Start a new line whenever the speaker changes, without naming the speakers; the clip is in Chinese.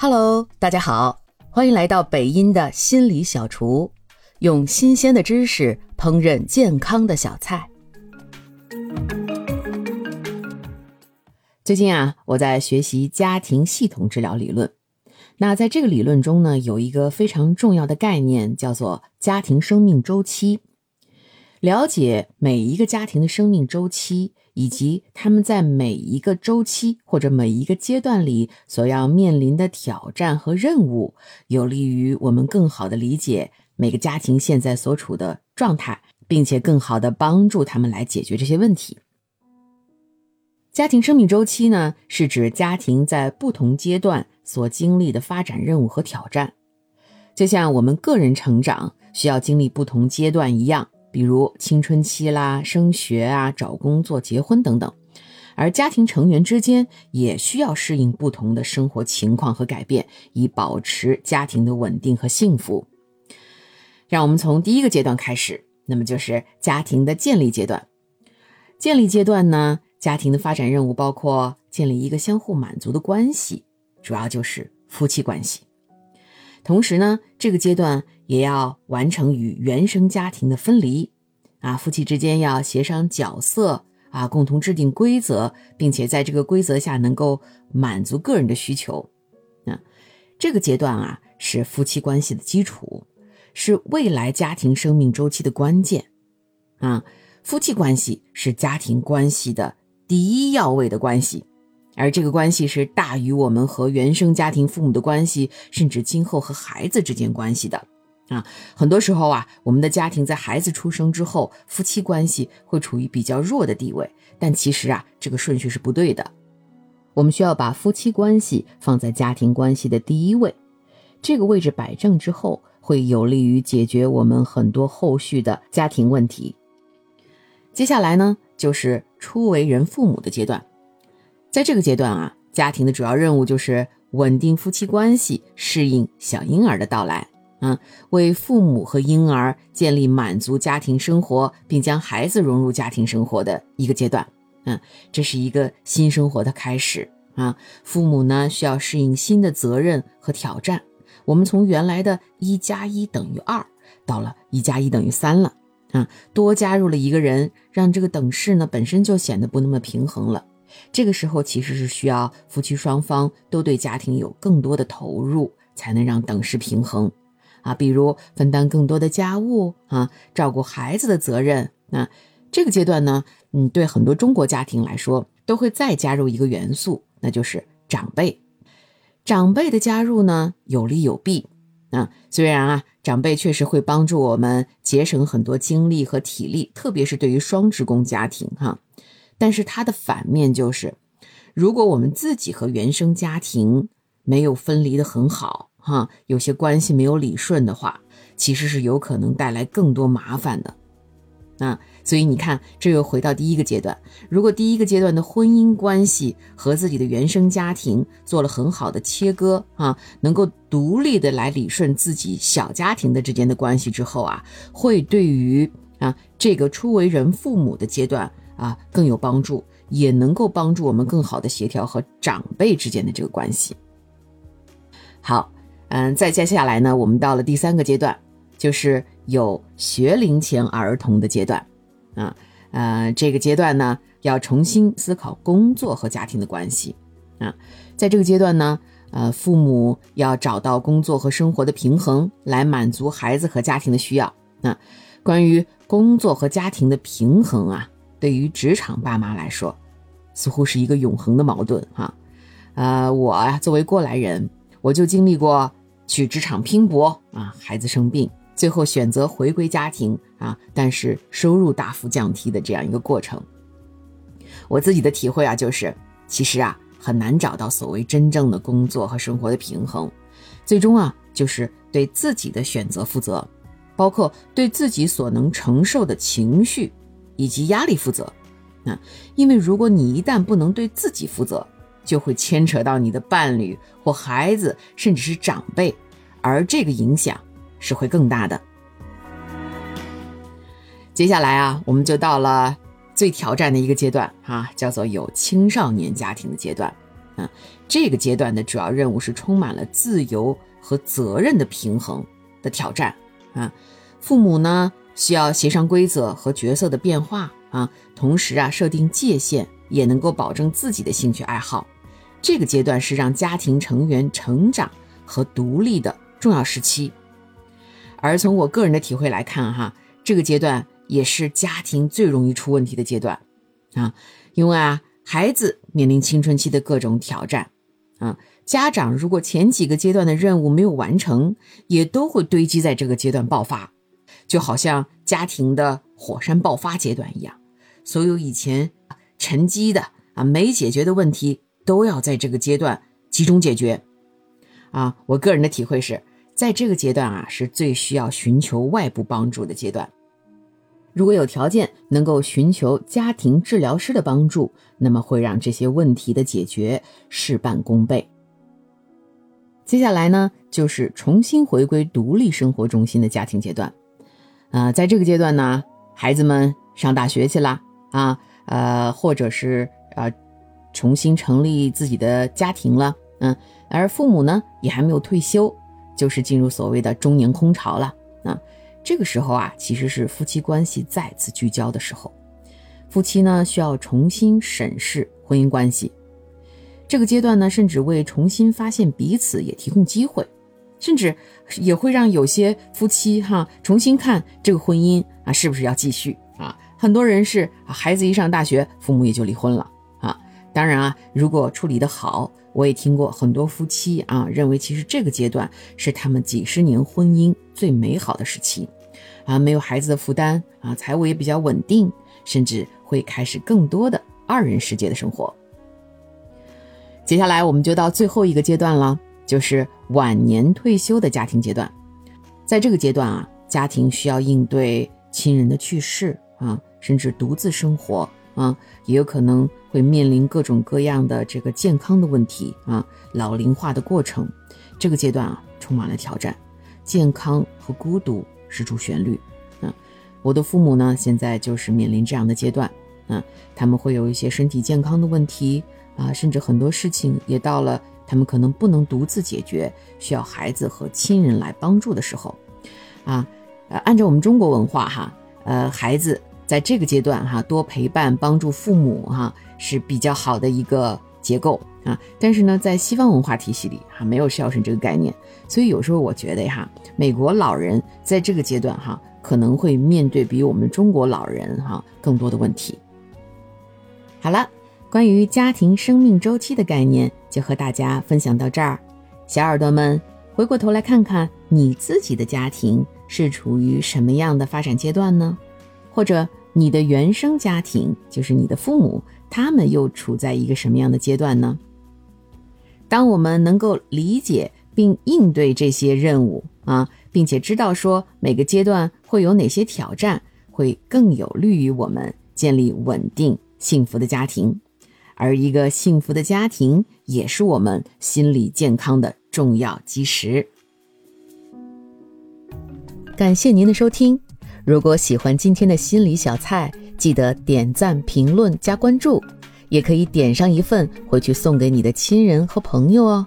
Hello，大家好，欢迎来到北音的心理小厨，用新鲜的知识烹饪健康的小菜。最近啊，我在学习家庭系统治疗理论。那在这个理论中呢，有一个非常重要的概念，叫做家庭生命周期。了解每一个家庭的生命周期。以及他们在每一个周期或者每一个阶段里所要面临的挑战和任务，有利于我们更好的理解每个家庭现在所处的状态，并且更好的帮助他们来解决这些问题。家庭生命周期呢，是指家庭在不同阶段所经历的发展任务和挑战，就像我们个人成长需要经历不同阶段一样。比如青春期啦、升学啊、找工作、结婚等等，而家庭成员之间也需要适应不同的生活情况和改变，以保持家庭的稳定和幸福。让我们从第一个阶段开始，那么就是家庭的建立阶段。建立阶段呢，家庭的发展任务包括建立一个相互满足的关系，主要就是夫妻关系。同时呢，这个阶段。也要完成与原生家庭的分离，啊，夫妻之间要协商角色，啊，共同制定规则，并且在这个规则下能够满足个人的需求，啊，这个阶段啊是夫妻关系的基础，是未来家庭生命周期的关键，啊，夫妻关系是家庭关系的第一要位的关系。而这个关系是大于我们和原生家庭父母的关系，甚至今后和孩子之间关系的。啊，很多时候啊，我们的家庭在孩子出生之后，夫妻关系会处于比较弱的地位。但其实啊，这个顺序是不对的。我们需要把夫妻关系放在家庭关系的第一位，这个位置摆正之后，会有利于解决我们很多后续的家庭问题。接下来呢，就是初为人父母的阶段。在这个阶段啊，家庭的主要任务就是稳定夫妻关系，适应小婴儿的到来。嗯，为父母和婴儿建立满足家庭生活，并将孩子融入家庭生活的一个阶段。嗯，这是一个新生活的开始啊。父母呢需要适应新的责任和挑战。我们从原来的一加一等于二，到了一加一等于三了。啊，多加入了一个人，让这个等式呢本身就显得不那么平衡了。这个时候其实是需要夫妻双方都对家庭有更多的投入，才能让等式平衡。啊，比如分担更多的家务啊，照顾孩子的责任。那这个阶段呢，嗯，对很多中国家庭来说，都会再加入一个元素，那就是长辈。长辈的加入呢，有利有弊。啊，虽然啊，长辈确实会帮助我们节省很多精力和体力，特别是对于双职工家庭哈。但是它的反面就是，如果我们自己和原生家庭没有分离的很好。哈，有些关系没有理顺的话，其实是有可能带来更多麻烦的。啊，所以你看，这又回到第一个阶段。如果第一个阶段的婚姻关系和自己的原生家庭做了很好的切割啊，能够独立的来理顺自己小家庭的之间的关系之后啊，会对于啊这个初为人父母的阶段啊更有帮助，也能够帮助我们更好的协调和长辈之间的这个关系。好。嗯，再接下来呢，我们到了第三个阶段，就是有学龄前儿童的阶段，啊，呃，这个阶段呢，要重新思考工作和家庭的关系，啊，在这个阶段呢，呃，父母要找到工作和生活的平衡，来满足孩子和家庭的需要。那关于工作和家庭的平衡啊，对于职场爸妈来说，似乎是一个永恒的矛盾哈。呃，我呀，作为过来人，我就经历过。去职场拼搏啊，孩子生病，最后选择回归家庭啊，但是收入大幅降低的这样一个过程。我自己的体会啊，就是其实啊很难找到所谓真正的工作和生活的平衡，最终啊就是对自己的选择负责，包括对自己所能承受的情绪以及压力负责。啊，因为如果你一旦不能对自己负责，就会牵扯到你的伴侣或孩子，甚至是长辈，而这个影响是会更大的。接下来啊，我们就到了最挑战的一个阶段啊，叫做有青少年家庭的阶段。啊，这个阶段的主要任务是充满了自由和责任的平衡的挑战啊。父母呢需要协商规则和角色的变化啊，同时啊设定界限，也能够保证自己的兴趣爱好。这个阶段是让家庭成员成长和独立的重要时期。而从我个人的体会来看，哈，这个阶段也是家庭最容易出问题的阶段啊，因为啊。孩子面临青春期的各种挑战，啊，家长如果前几个阶段的任务没有完成，也都会堆积在这个阶段爆发，就好像家庭的火山爆发阶段一样，所有以前沉积的啊没解决的问题，都要在这个阶段集中解决。啊，我个人的体会是在这个阶段啊，是最需要寻求外部帮助的阶段。如果有条件能够寻求家庭治疗师的帮助，那么会让这些问题的解决事半功倍。接下来呢，就是重新回归独立生活中心的家庭阶段。啊，在这个阶段呢，孩子们上大学去了啊，呃，或者是啊，重新成立自己的家庭了，嗯，而父母呢也还没有退休，就是进入所谓的中年空巢了啊。这个时候啊，其实是夫妻关系再次聚焦的时候。夫妻呢，需要重新审视婚姻关系。这个阶段呢，甚至为重新发现彼此也提供机会，甚至也会让有些夫妻哈重新看这个婚姻啊，是不是要继续啊？很多人是孩子一上大学，父母也就离婚了啊。当然啊，如果处理得好。我也听过很多夫妻啊，认为其实这个阶段是他们几十年婚姻最美好的时期，啊，没有孩子的负担啊，财务也比较稳定，甚至会开始更多的二人世界的生活。接下来我们就到最后一个阶段了，就是晚年退休的家庭阶段。在这个阶段啊，家庭需要应对亲人的去世啊，甚至独自生活。啊，也有可能会面临各种各样的这个健康的问题啊，老龄化的过程，这个阶段啊充满了挑战，健康和孤独是主旋律。嗯，我的父母呢现在就是面临这样的阶段，嗯，他们会有一些身体健康的问题啊，甚至很多事情也到了他们可能不能独自解决，需要孩子和亲人来帮助的时候，啊，呃，按照我们中国文化哈，呃，孩子。在这个阶段，哈，多陪伴、帮助父母，哈，是比较好的一个结构啊。但是呢，在西方文化体系里，哈，没有孝顺这个概念，所以有时候我觉得，哈，美国老人在这个阶段，哈，可能会面对比我们中国老人，哈，更多的问题。好了，关于家庭生命周期的概念，就和大家分享到这儿。小耳朵们，回过头来看看你自己的家庭是处于什么样的发展阶段呢？或者？你的原生家庭就是你的父母，他们又处在一个什么样的阶段呢？当我们能够理解并应对这些任务啊，并且知道说每个阶段会有哪些挑战，会更有利于我们建立稳定幸福的家庭。而一个幸福的家庭，也是我们心理健康的重要基石。感谢您的收听。如果喜欢今天的心理小菜，记得点赞、评论、加关注，也可以点上一份回去送给你的亲人和朋友哦。